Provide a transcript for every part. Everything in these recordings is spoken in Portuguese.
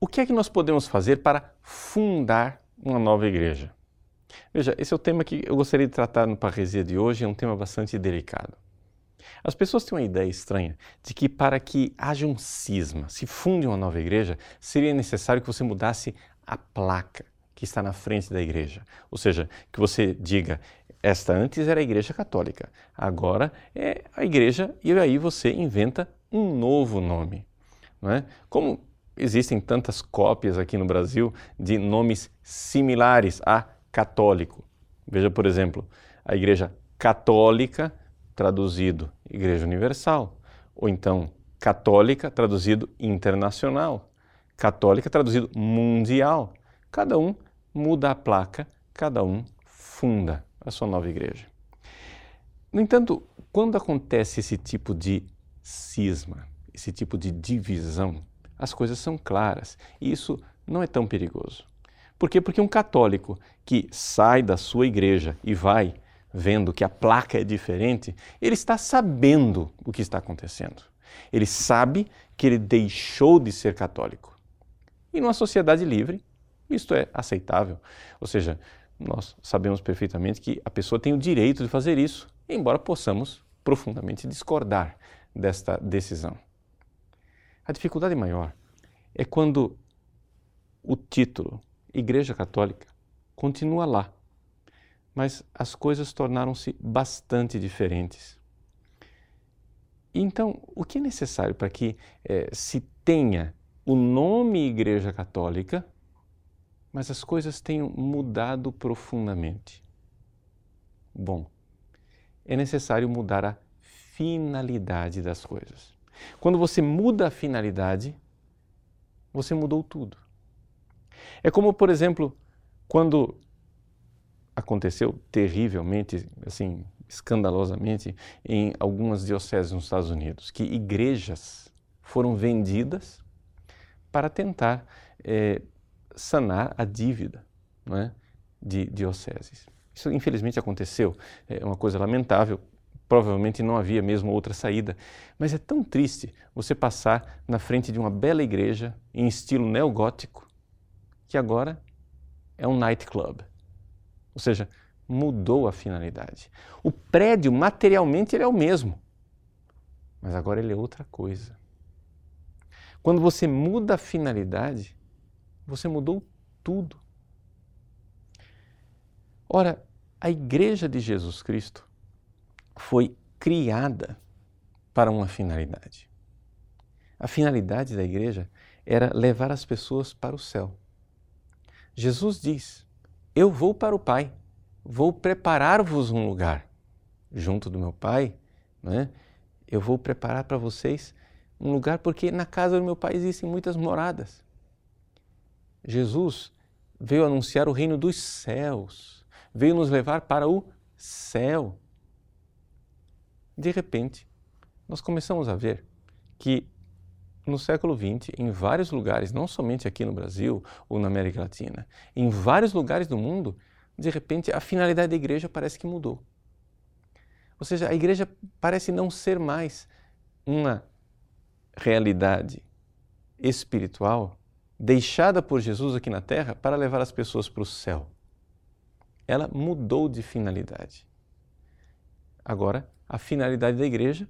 o que é que nós podemos fazer para fundar uma nova igreja? Veja, esse é o tema que eu gostaria de tratar no Parresia de hoje, é um tema bastante delicado. As pessoas têm uma ideia estranha de que para que haja um cisma, se funde uma nova igreja, seria necessário que você mudasse a placa que está na frente da igreja. Ou seja, que você diga, esta antes era a igreja católica, agora é a igreja, e aí você inventa um novo nome. Não é? Como existem tantas cópias aqui no Brasil de nomes similares a católico. Veja, por exemplo, a Igreja Católica, traduzido Igreja Universal, ou então Católica, traduzido Internacional, Católica, traduzido Mundial. Cada um muda a placa, cada um funda a sua nova igreja. No entanto, quando acontece esse tipo de cisma, esse tipo de divisão, as coisas são claras e isso não é tão perigoso. Por quê? Porque um católico que sai da sua igreja e vai vendo que a placa é diferente, ele está sabendo o que está acontecendo. Ele sabe que ele deixou de ser católico. E numa sociedade livre, isto é aceitável. Ou seja, nós sabemos perfeitamente que a pessoa tem o direito de fazer isso, embora possamos profundamente discordar desta decisão. A dificuldade maior é quando o título Igreja Católica continua lá, mas as coisas tornaram-se bastante diferentes. Então, o que é necessário para que eh, se tenha o nome Igreja Católica, mas as coisas tenham mudado profundamente? Bom, é necessário mudar a finalidade das coisas. Quando você muda a finalidade, você mudou tudo. É como, por exemplo, quando aconteceu terrivelmente, assim, escandalosamente, em algumas dioceses nos Estados Unidos, que igrejas foram vendidas para tentar é, sanar a dívida é, de dioceses. Isso infelizmente aconteceu, é uma coisa lamentável, provavelmente não havia mesmo outra saída. Mas é tão triste você passar na frente de uma bela igreja em estilo neogótico que agora é um nightclub. Ou seja, mudou a finalidade. O prédio materialmente ele é o mesmo, mas agora ele é outra coisa. Quando você muda a finalidade, você mudou tudo. Ora, a Igreja de Jesus Cristo foi criada para uma finalidade. A finalidade da igreja era levar as pessoas para o céu. Jesus diz: Eu vou para o Pai, vou preparar-vos um lugar. Junto do meu Pai, né? eu vou preparar para vocês um lugar, porque na casa do meu Pai existem muitas moradas. Jesus veio anunciar o reino dos céus, veio nos levar para o céu de repente, nós começamos a ver que no século XX, em vários lugares, não somente aqui no Brasil ou na América Latina, em vários lugares do mundo, de repente a finalidade da igreja parece que mudou. Ou seja, a igreja parece não ser mais uma realidade espiritual deixada por Jesus aqui na terra para levar as pessoas para o céu. Ela mudou de finalidade. Agora, a finalidade da igreja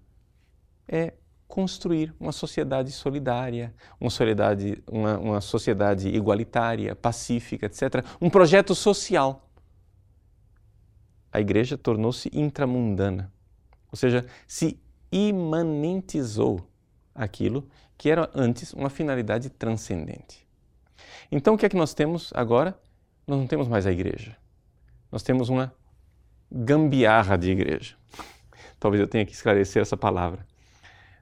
é construir uma sociedade solidária, uma sociedade, uma, uma sociedade igualitária, pacífica, etc. Um projeto social. A igreja tornou-se intramundana, ou seja, se imanentizou aquilo que era antes uma finalidade transcendente. Então o que é que nós temos agora? Nós não temos mais a igreja. Nós temos uma gambiarra de igreja. Talvez eu tenha que esclarecer essa palavra.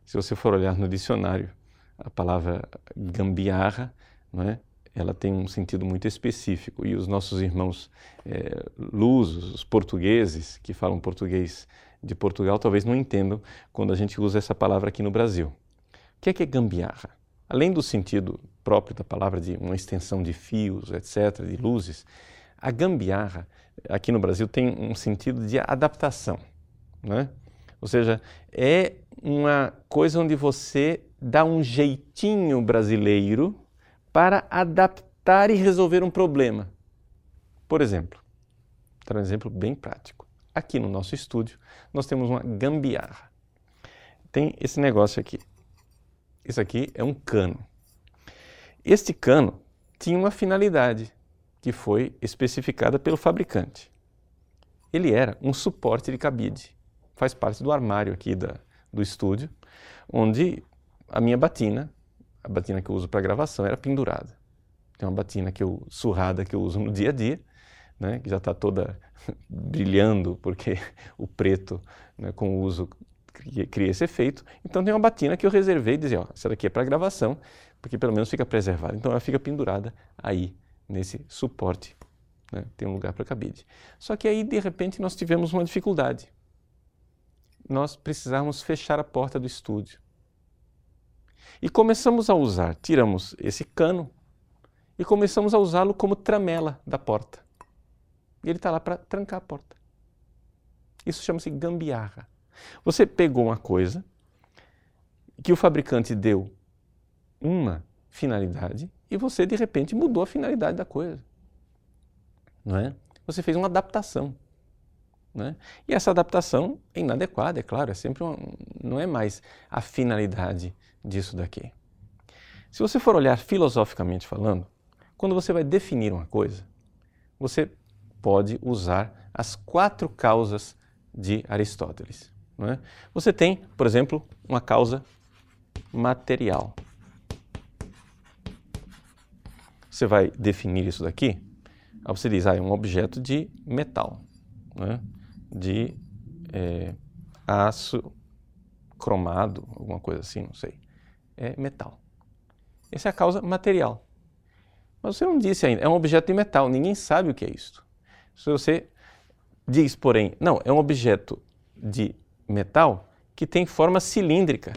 Se você for olhar no dicionário, a palavra gambiarra, não é? ela tem um sentido muito específico. E os nossos irmãos é, lusos, os portugueses, que falam português de Portugal, talvez não entendam quando a gente usa essa palavra aqui no Brasil. O que é, que é gambiarra? Além do sentido próprio da palavra de uma extensão de fios, etc., de luzes, a gambiarra aqui no Brasil tem um sentido de adaptação. Né? Ou seja, é uma coisa onde você dá um jeitinho brasileiro para adaptar e resolver um problema. Por exemplo, dar um exemplo bem prático. Aqui no nosso estúdio, nós temos uma gambiarra. Tem esse negócio aqui. Isso aqui é um cano. Este cano tinha uma finalidade que foi especificada pelo fabricante. Ele era um suporte de cabide. Faz parte do armário aqui da, do estúdio, onde a minha batina, a batina que eu uso para gravação, era pendurada. Tem uma batina que eu, surrada que eu uso no dia a dia, né, que já está toda brilhando porque o preto né, com o uso cria esse efeito. Então tem uma batina que eu reservei e dizia, ó, essa daqui é para gravação, porque pelo menos fica preservada. Então ela fica pendurada aí nesse suporte, né, tem um lugar para cabide. Só que aí de repente nós tivemos uma dificuldade. Nós precisávamos fechar a porta do estúdio. E começamos a usar, tiramos esse cano e começamos a usá-lo como tramela da porta. E ele está lá para trancar a porta. Isso chama-se gambiarra. Você pegou uma coisa que o fabricante deu uma finalidade e você de repente mudou a finalidade da coisa. Não é? Você fez uma adaptação. Né? E essa adaptação é inadequada, é claro, é sempre uma, não é mais a finalidade disso daqui. Se você for olhar filosoficamente falando, quando você vai definir uma coisa, você pode usar as quatro causas de Aristóteles. É? Você tem, por exemplo, uma causa material. Você vai definir isso daqui, você diz, ah, é um objeto de metal, é? De é, aço cromado, alguma coisa assim, não sei. É metal. Essa é a causa material. Mas você não disse ainda, é um objeto de metal, ninguém sabe o que é isso. Se você diz, porém, não, é um objeto de metal que tem forma cilíndrica.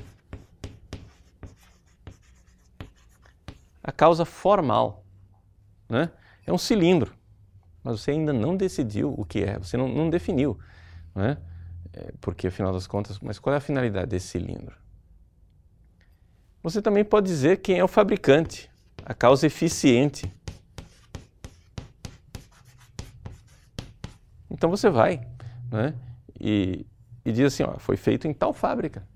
A causa formal né? é um cilindro, mas você ainda não decidiu o que é, você não, não definiu. Né? É, porque, afinal das contas, mas qual é a finalidade desse cilindro? Você também pode dizer quem é o fabricante, a causa eficiente. Então você vai né? e, e diz assim, ó, foi feito em tal fábrica.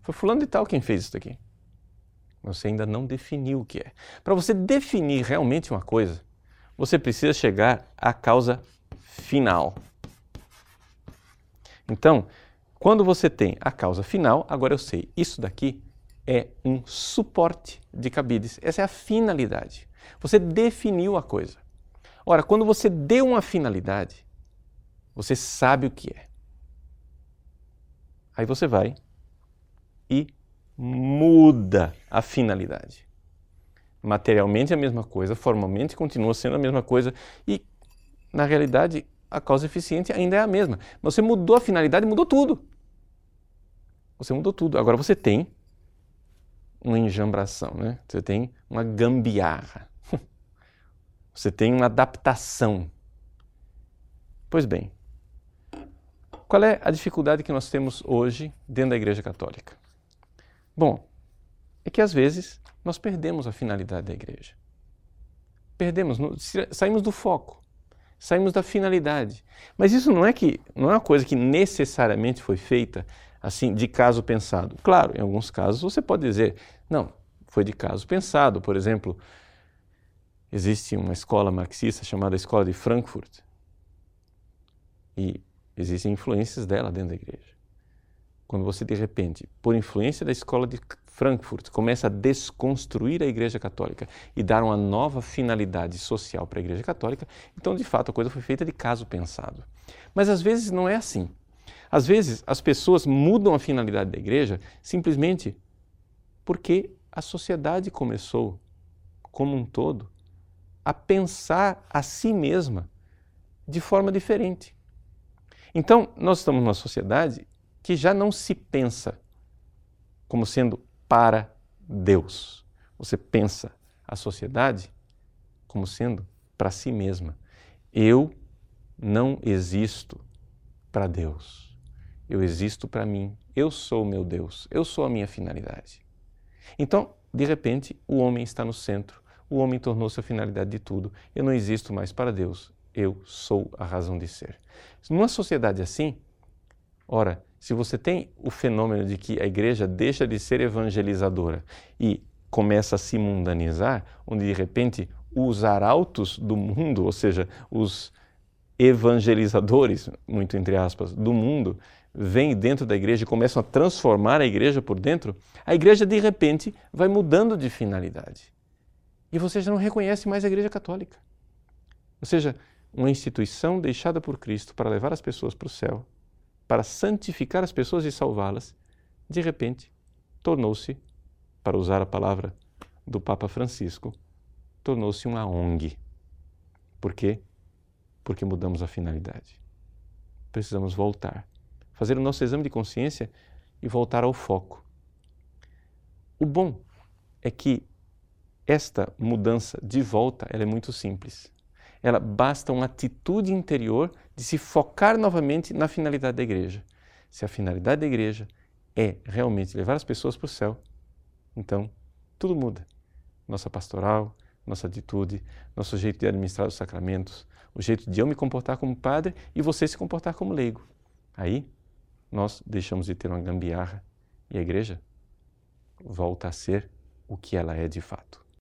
Foi fulano de tal quem fez isso aqui. Você ainda não definiu o que é. Para você definir realmente uma coisa, você precisa chegar à causa final. Então, quando você tem a causa final, agora eu sei, isso daqui é um suporte de cabides. Essa é a finalidade. Você definiu a coisa. Ora, quando você deu uma finalidade, você sabe o que é. Aí você vai e muda a finalidade. Materialmente é a mesma coisa, formalmente continua sendo a mesma coisa e, na realidade, a causa eficiente ainda é a mesma. Você mudou a finalidade, mudou tudo. Você mudou tudo. Agora você tem uma enjambração, né? Você tem uma gambiarra. Você tem uma adaptação. Pois bem, qual é a dificuldade que nós temos hoje dentro da Igreja Católica? Bom, é que às vezes nós perdemos a finalidade da igreja. Perdemos, saímos do foco, saímos da finalidade. Mas isso não é que não é uma coisa que necessariamente foi feita assim de caso pensado. Claro, em alguns casos você pode dizer, não, foi de caso pensado. Por exemplo, existe uma escola marxista chamada Escola de Frankfurt. E Existem influências dela dentro da igreja. Quando você, de repente, por influência da escola de Frankfurt, começa a desconstruir a Igreja Católica e dar uma nova finalidade social para a Igreja Católica, então, de fato, a coisa foi feita de caso pensado. Mas às vezes não é assim. Às vezes as pessoas mudam a finalidade da igreja simplesmente porque a sociedade começou, como um todo, a pensar a si mesma de forma diferente. Então, nós estamos numa sociedade que já não se pensa como sendo para Deus. Você pensa a sociedade como sendo para si mesma. Eu não existo para Deus. Eu existo para mim. Eu sou o meu Deus. Eu sou a minha finalidade. Então, de repente, o homem está no centro, o homem tornou-se a finalidade de tudo. Eu não existo mais para Deus, eu sou a razão de ser. Numa sociedade assim, ora, se você tem o fenômeno de que a igreja deixa de ser evangelizadora e começa a se mundanizar, onde de repente os arautos do mundo, ou seja, os evangelizadores, muito entre aspas, do mundo, vêm dentro da igreja e começam a transformar a igreja por dentro, a igreja de repente vai mudando de finalidade. E você já não reconhece mais a igreja católica. Ou seja, uma instituição deixada por Cristo para levar as pessoas para o céu, para santificar as pessoas e salvá-las, de repente tornou-se, para usar a palavra do Papa Francisco, tornou-se uma ONG. Por quê? Porque mudamos a finalidade. Precisamos voltar, fazer o nosso exame de consciência e voltar ao foco. O bom é que esta mudança de volta ela é muito simples ela basta uma atitude interior de se focar novamente na finalidade da igreja. Se a finalidade da igreja é realmente levar as pessoas para o céu, então tudo muda. Nossa pastoral, nossa atitude, nosso jeito de administrar os sacramentos, o jeito de eu me comportar como padre e você se comportar como leigo. Aí nós deixamos de ter uma gambiarra e a igreja volta a ser o que ela é de fato.